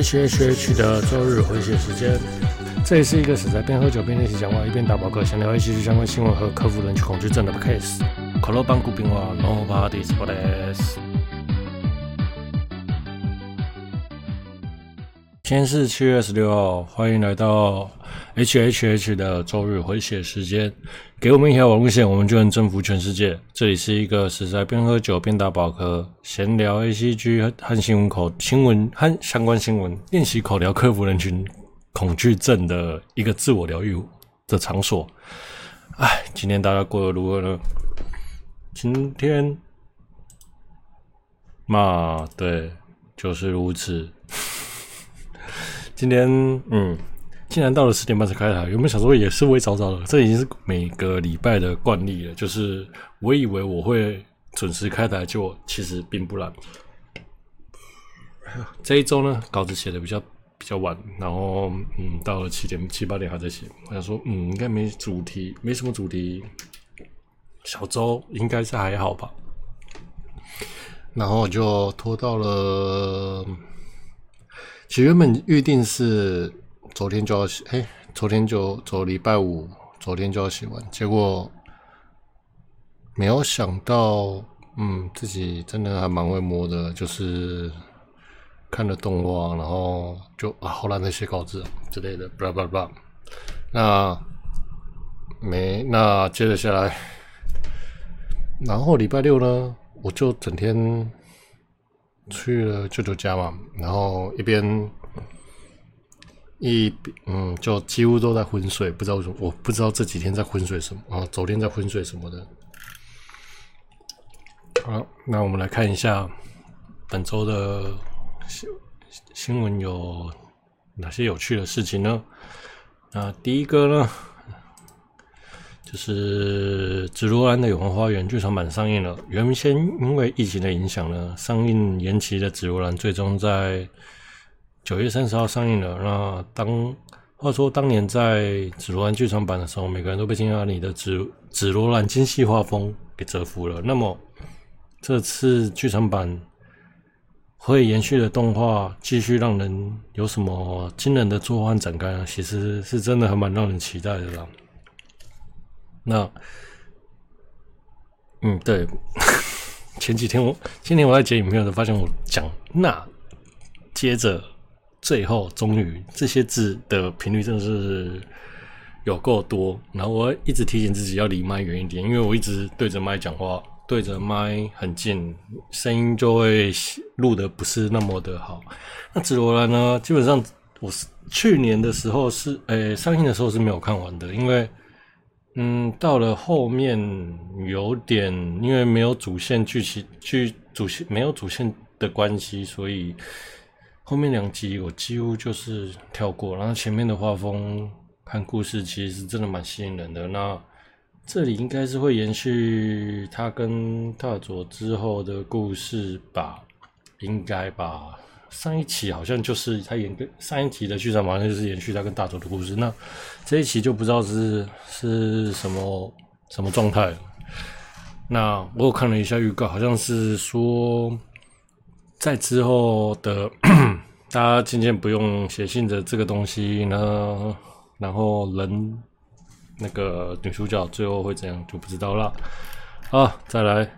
H H H 的周日回血时间，这里是一个死在边喝酒边练习讲话，一边打饱嗝，想聊一些相关新闻和克服人群恐惧症的 case。可乐邦古冰话，No parties for less。今天是七月二十六号，欢迎来到 H H H 的周日回血时间。给我们一条网路线，我们就能征服全世界。这里是一个是在边喝酒边打饱嗝，闲聊 ACG 和新闻口新闻和相关新闻，练习口条，克服人群恐惧症的一个自我疗愈的场所。哎，今天大家过得如何呢？今天嘛，对，就是如此。今天，嗯。竟然到了十点半才开台，有没有想说也是会早早的？这已经是每个礼拜的惯例了。就是我以为我会准时开台，就其实并不然。这一周呢，稿子写的比较比较晚，然后嗯，到了七点七八点还在写。我想说，嗯，应该没主题，没什么主题。小周应该是还好吧。然后就拖到了，其实原本预定是。昨天就要写，哎，昨天就昨礼拜五，昨天就要写完，结果没有想到，嗯，自己真的还蛮会摸的，就是看了动画，然后就啊，后来那些稿子之类的，巴拉巴拉巴。那没，那接着下来，然后礼拜六呢，我就整天去了舅舅家嘛，然后一边。一嗯，就几乎都在昏睡，不知道为什么，我不知道这几天在昏睡什么啊，昨天在昏睡什么的。好，那我们来看一下本周的新新闻有哪些有趣的事情呢？那第一个呢，就是《紫罗兰的永恒花园》剧场版上映了。原先因为疫情的影响呢，上映延期的《紫罗兰》最终在。九月三十号上映了。那当话说当年在紫罗兰剧场版的时候，每个人都被金阿里的紫紫罗兰精细画风给折服了。那么这次剧场版会延续的动画，继续让人有什么惊人的作画展开？其实是真的还蛮让人期待的啦。那嗯，对，前几天我今天我在剪影片的时候，发现我讲那接着。最后，终于这些字的频率真的是有够多。然后我一直提醒自己要离麦远一点，因为我一直对着麦讲话，对着麦很近，声音就会录的不是那么的好。那紫罗兰呢？基本上我是去年的时候是，诶、上映的时候是没有看完的，因为嗯，到了后面有点因为没有主线剧情，剧主线没有主线的关系，所以。后面两集我几乎就是跳过，然后前面的画风和故事其实是真的蛮吸引人的。那这里应该是会延续他跟大佐之后的故事吧？应该吧？上一期好像就是他演跟上一集的剧场，好像就是延续他跟大佐的故事。那这一期就不知道是是什么什么状态。那我有看了一下预告，好像是说。在之后的，大家渐渐不用写信的这个东西呢，然后人那个女主角最后会怎样就不知道了。啊，再来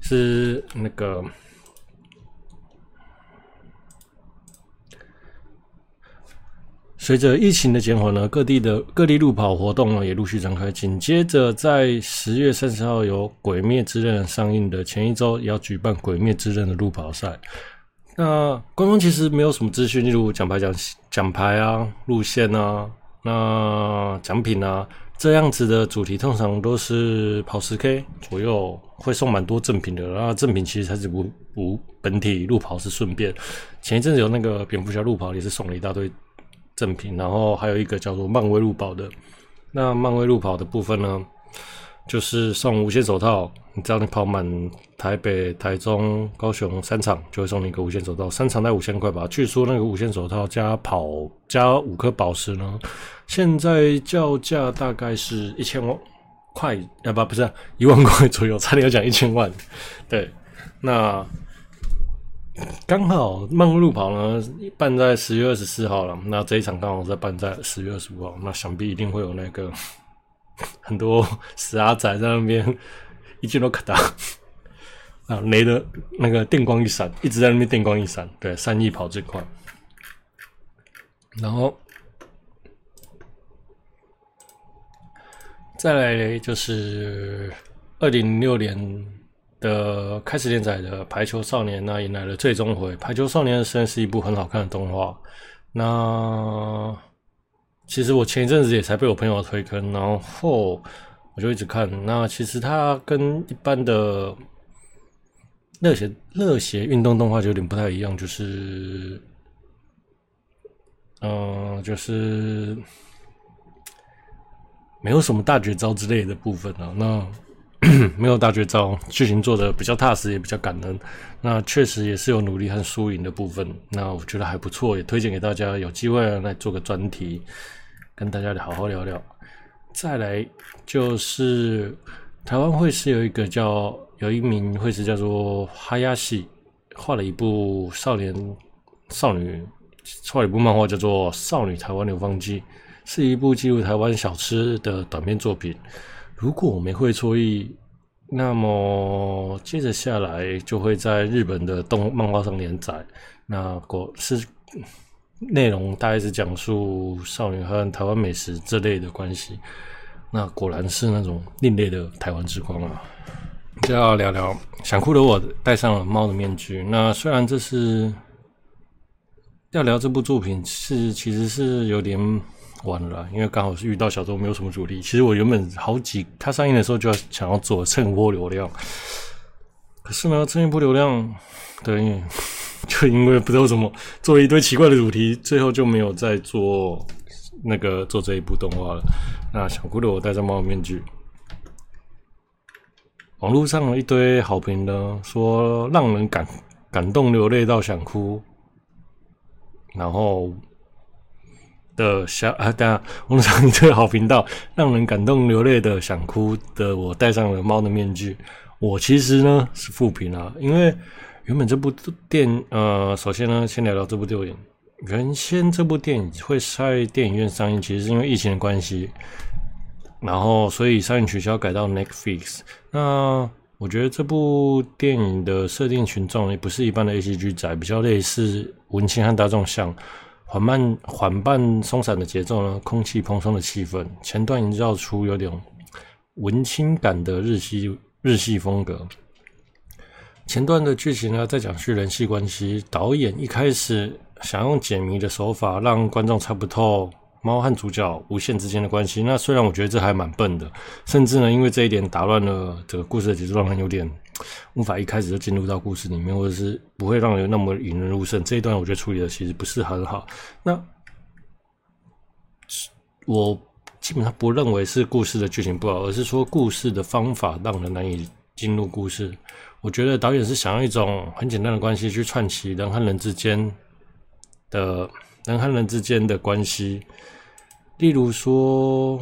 是那个。随着疫情的减缓呢，各地的各地路跑活动呢也陆续展开。紧接着，在十月三十号有《鬼灭之刃》上映的前一周，也要举办《鬼灭之刃》的路跑赛。那官方其实没有什么资讯，例如奖牌奖奖牌啊、路线啊、那奖品啊这样子的主题，通常都是跑十 K 左右会送蛮多赠品的。那赠品其实才是不不本体路跑是顺便。前一阵子有那个蝙蝠侠路跑也是送了一大堆。赠品，然后还有一个叫做漫威路跑的。那漫威路跑的部分呢，就是送无线手套。你只要你跑满台北、台中、高雄三场，就会送你一个无线手套。三场带五千块吧。据说那个无线手套加跑加五颗宝石呢，现在叫价大概是一千万块，啊不不是一万块左右，差点要讲一千万。对，那刚好漫步路跑呢办在十月二十四号了，那这一场刚好在办在十月二十五号，那想必一定会有那个 很多死阿仔在那边一进都卡打 啊，雷的那个电光一闪，一直在那边电光一闪，对，三亿跑最快，然后再来就是二零零六年。的开始连载的《排球少年》那迎来了最终回，《排球少年》虽然是一部很好看的动画。那其实我前一阵子也才被我朋友推坑，然后我就一直看。那其实它跟一般的热血热血运动动画就有点不太一样，就是，嗯、就是没有什么大绝招之类的部分啊。那 没有大绝招，剧情做的比较踏实，也比较感人。那确实也是有努力和输赢的部分。那我觉得还不错，也推荐给大家。有机会来做个专题，跟大家好好聊聊。再来就是台湾会是有一个叫有一名会是叫做哈亚西，画了一部少年少女，画了一部漫画叫做《少女台湾流放记》，是一部记录台湾小吃的短篇作品。如果我没会错意，那么接着下来就会在日本的动漫画上连载。那果是内容大概是讲述少女和台湾美食这类的关系。那果然是那种另类的台湾之光啊！就要聊聊想哭的我戴上了猫的面具。那虽然这是要聊这部作品，是其实是有点。完了，因为刚好是遇到小周没有什么主题。其实我原本好几，它上映的时候就要想要做蹭一波流量，可是呢，蹭一波流量，对，就因为不知道怎么做了一堆奇怪的主题，最后就没有再做那个做这一部动画了。那想哭的我戴上猫面具，网络上有一堆好评呢，说让人感感动流泪到想哭，然后。的小啊，等下，网上一个好频道，让人感动流泪的想哭的，我戴上了猫的面具。我其实呢是负评啊，因为原本这部电呃，首先呢，先聊聊这部电影。原先这部电影会在电影院上映，其实是因为疫情的关系，然后所以上映取消，改到 Netflix。那我觉得这部电影的设定群众也不是一般的 ACG 宅，比较类似文青和大众向。缓慢、缓慢、松散的节奏呢，空气蓬松的气氛，前段营造出有点文青感的日系日系风格。前段的剧情呢，在讲述人际关系。导演一开始想用解谜的手法，让观众猜不透。猫和主角无限之间的关系，那虽然我觉得这还蛮笨的，甚至呢，因为这一点打乱了这个故事的节奏，让人有点无法一开始就进入到故事里面，或者是不会让人那么引人入胜。这一段我觉得处理的其实不是很好。那我基本上不认为是故事的剧情不好，而是说故事的方法让人难以进入故事。我觉得导演是想用一种很简单的关系去串起人和人之间的人和人之间的关系。例如说，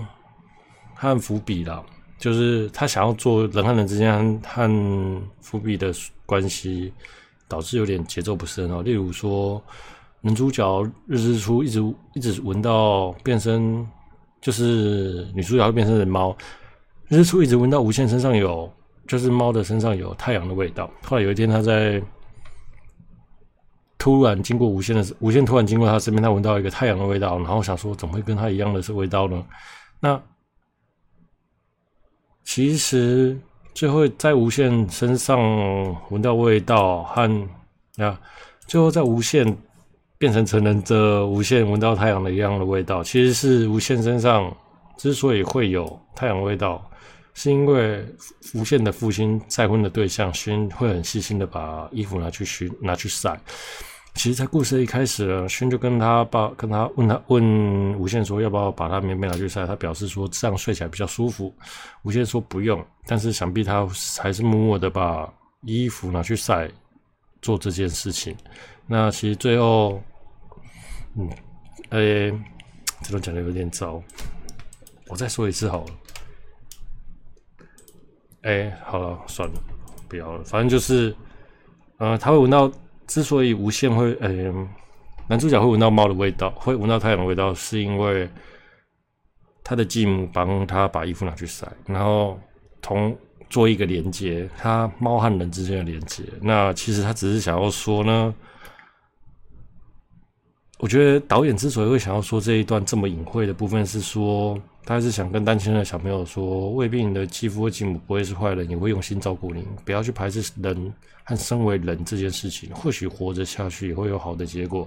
和伏笔啦，就是他想要做人和人之间和伏笔的关系，导致有点节奏不是很好。例如说，男主角日之初一直一直闻到变身，就是女主角会变身成猫，日之初一直闻到无限身上有，就是猫的身上有太阳的味道。后来有一天他在。突然经过无限的无限，突然经过他身边，他闻到一个太阳的味道，然后想说怎么会跟他一样的是味道呢？那其实最后在无限身上闻到味道和啊，最后在无限变成成人的无限闻到太阳的一样的味道，其实是无限身上之所以会有太阳味道，是因为无限的父亲再婚的对象薰会很细心的把衣服拿去洗拿去晒。其实，在故事一开始，薰就跟他爸跟他问他问无限说要不要把他棉被拿去晒，他表示说这样睡起来比较舒服。无限说不用，但是想必他还是默默的把衣服拿去晒，做这件事情。那其实最后，嗯，哎、这种讲的有点糟，我再说一次好了。哎、好了，算了，不要了，反正就是，呃，他会闻到。之所以无限会，嗯，男主角会闻到猫的味道，会闻到太阳的味道，是因为他的继母帮他把衣服拿去晒，然后同做一个连接，他猫和人之间的连接。那其实他只是想要说呢。我觉得导演之所以会想要说这一段这么隐晦的部分，是说他还是想跟单亲的小朋友说，未必你的继父或继母不会是坏人，也会用心照顾你，不要去排斥人和身为人这件事情。或许活着下去也会有好的结果。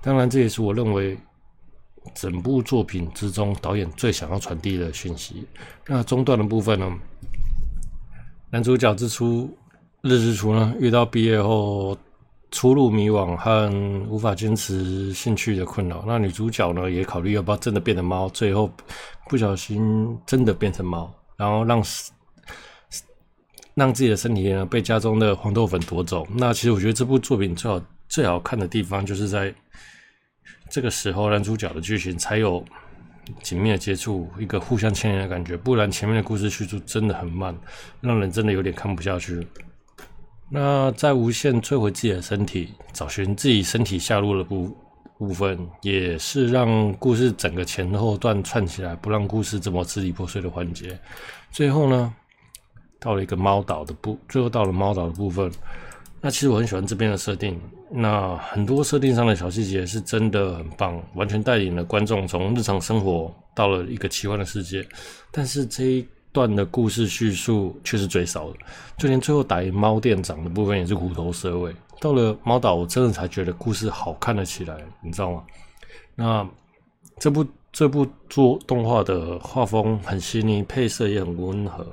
当然，这也是我认为整部作品之中导演最想要传递的讯息。那中段的部分呢？男主角之初日之初呢，遇到毕业后。出入迷惘和无法坚持兴趣的困扰，那女主角呢也考虑要不要真的变成猫，最后不小心真的变成猫，然后让让自己的身体呢被家中的黄豆粉夺走。那其实我觉得这部作品最好最好看的地方，就是在这个时候男主角的剧情才有紧密的接触，一个互相牵连的感觉，不然前面的故事叙述真的很慢，让人真的有点看不下去。那在无限摧毁自己的身体，找寻自己身体下落的部部分，也是让故事整个前后段串起来，不让故事这么支离破碎的环节。最后呢，到了一个猫岛的部，最后到了猫岛的部分。那其实我很喜欢这边的设定，那很多设定上的小细节是真的很棒，完全带领了观众从日常生活到了一个奇幻的世界。但是这一段的故事叙述却是最少的，就连最后打赢猫店长的部分也是虎头蛇尾。到了猫岛，我真的才觉得故事好看了起来，你知道吗？那这部这部做动画的画风很细腻，配色也很温和，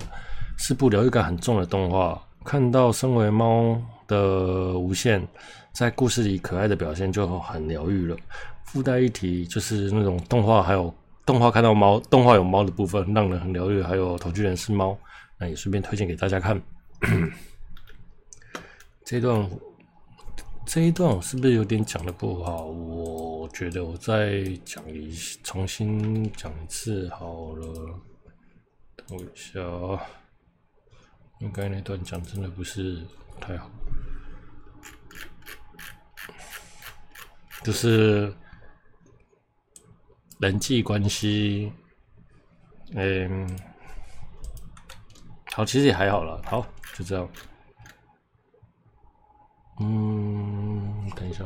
是部疗愈感很重的动画。看到身为猫的无限在故事里可爱的表现就很疗愈了。附带一提，就是那种动画还有。动画看到猫，动画有猫的部分让人很疗愈，还有同居人是猫，那也顺便推荐给大家看。这段，这一段我是不是有点讲的不好？我觉得我再讲一，重新讲一次好了。等一下，应该那段讲真的不是太好，就是。人际关系，嗯，好，其实也还好了。好，就这样。嗯，等一下。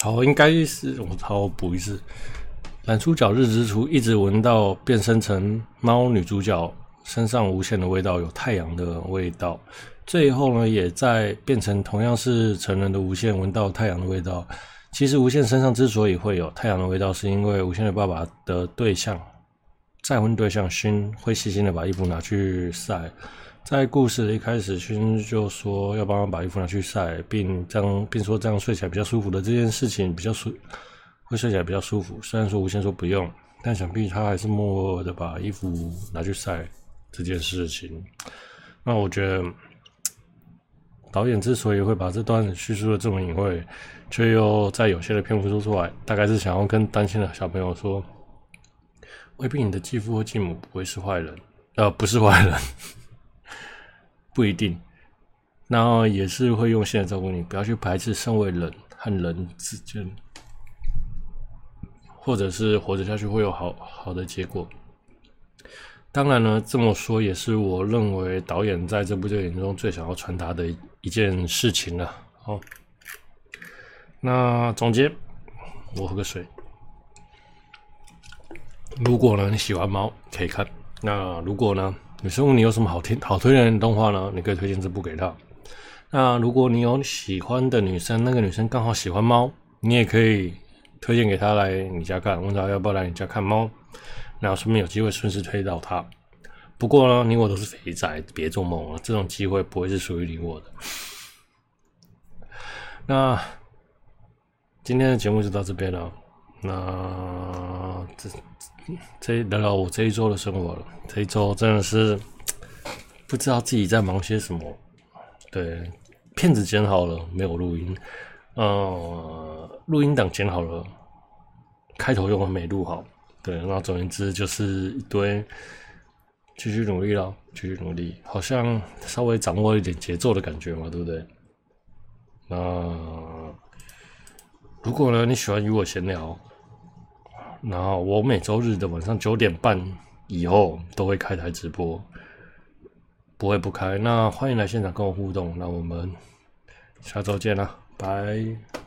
好，应该是我好补一次。男主角日之初一直闻到变身成猫女主角。身上无限的味道，有太阳的味道。最后呢，也在变成同样是成人的无限闻到太阳的味道。其实无限身上之所以会有太阳的味道，是因为无限的爸爸的对象，再婚对象薰会细心的把衣服拿去晒。在故事的一开始，薰就说要帮他把衣服拿去晒，并将并说这样睡起来比较舒服的这件事情比较舒，会睡起来比较舒服。虽然说无限说不用，但想必他还是默默的把衣服拿去晒。这件事情，那我觉得导演之所以会把这段叙述的这么隐晦，却又在有限的篇幅说出来，大概是想要跟单亲的小朋友说，未必你的继父或继母不会是坏人，呃，不是坏人，不一定，然后也是会用心的照顾你，不要去排斥身为人和人之间，或者是活着下去会有好好的结果。当然呢，这么说也是我认为导演在这部电影中最想要传达的一件事情了。哦，那总结，我喝个水。如果呢你喜欢猫，可以看。那如果呢女生问你有什么好听、好推荐的动画呢？你可以推荐这部给她。那如果你有喜欢的女生，那个女生刚好喜欢猫，你也可以推荐给他来你家看，问他要不要来你家看猫。然后顺便有机会顺势推到他。不过呢，你我都是肥宅，别做梦了，这种机会不会是属于你我的。那今天的节目就到这边了。那这这聊聊我这一周的生活了。这一周真的是 不知道自己在忙些什么。对，片子剪好了，没有录音。呃，录音档剪好了，开头用的没录好。对，那总言之就是一堆继续努力了，继续努力，好像稍微掌握一点节奏的感觉嘛，对不对？那如果呢你喜欢与我闲聊，然后我每周日的晚上九点半以后都会开台直播，不会不开。那欢迎来现场跟我互动，那我们下周见啦，拜。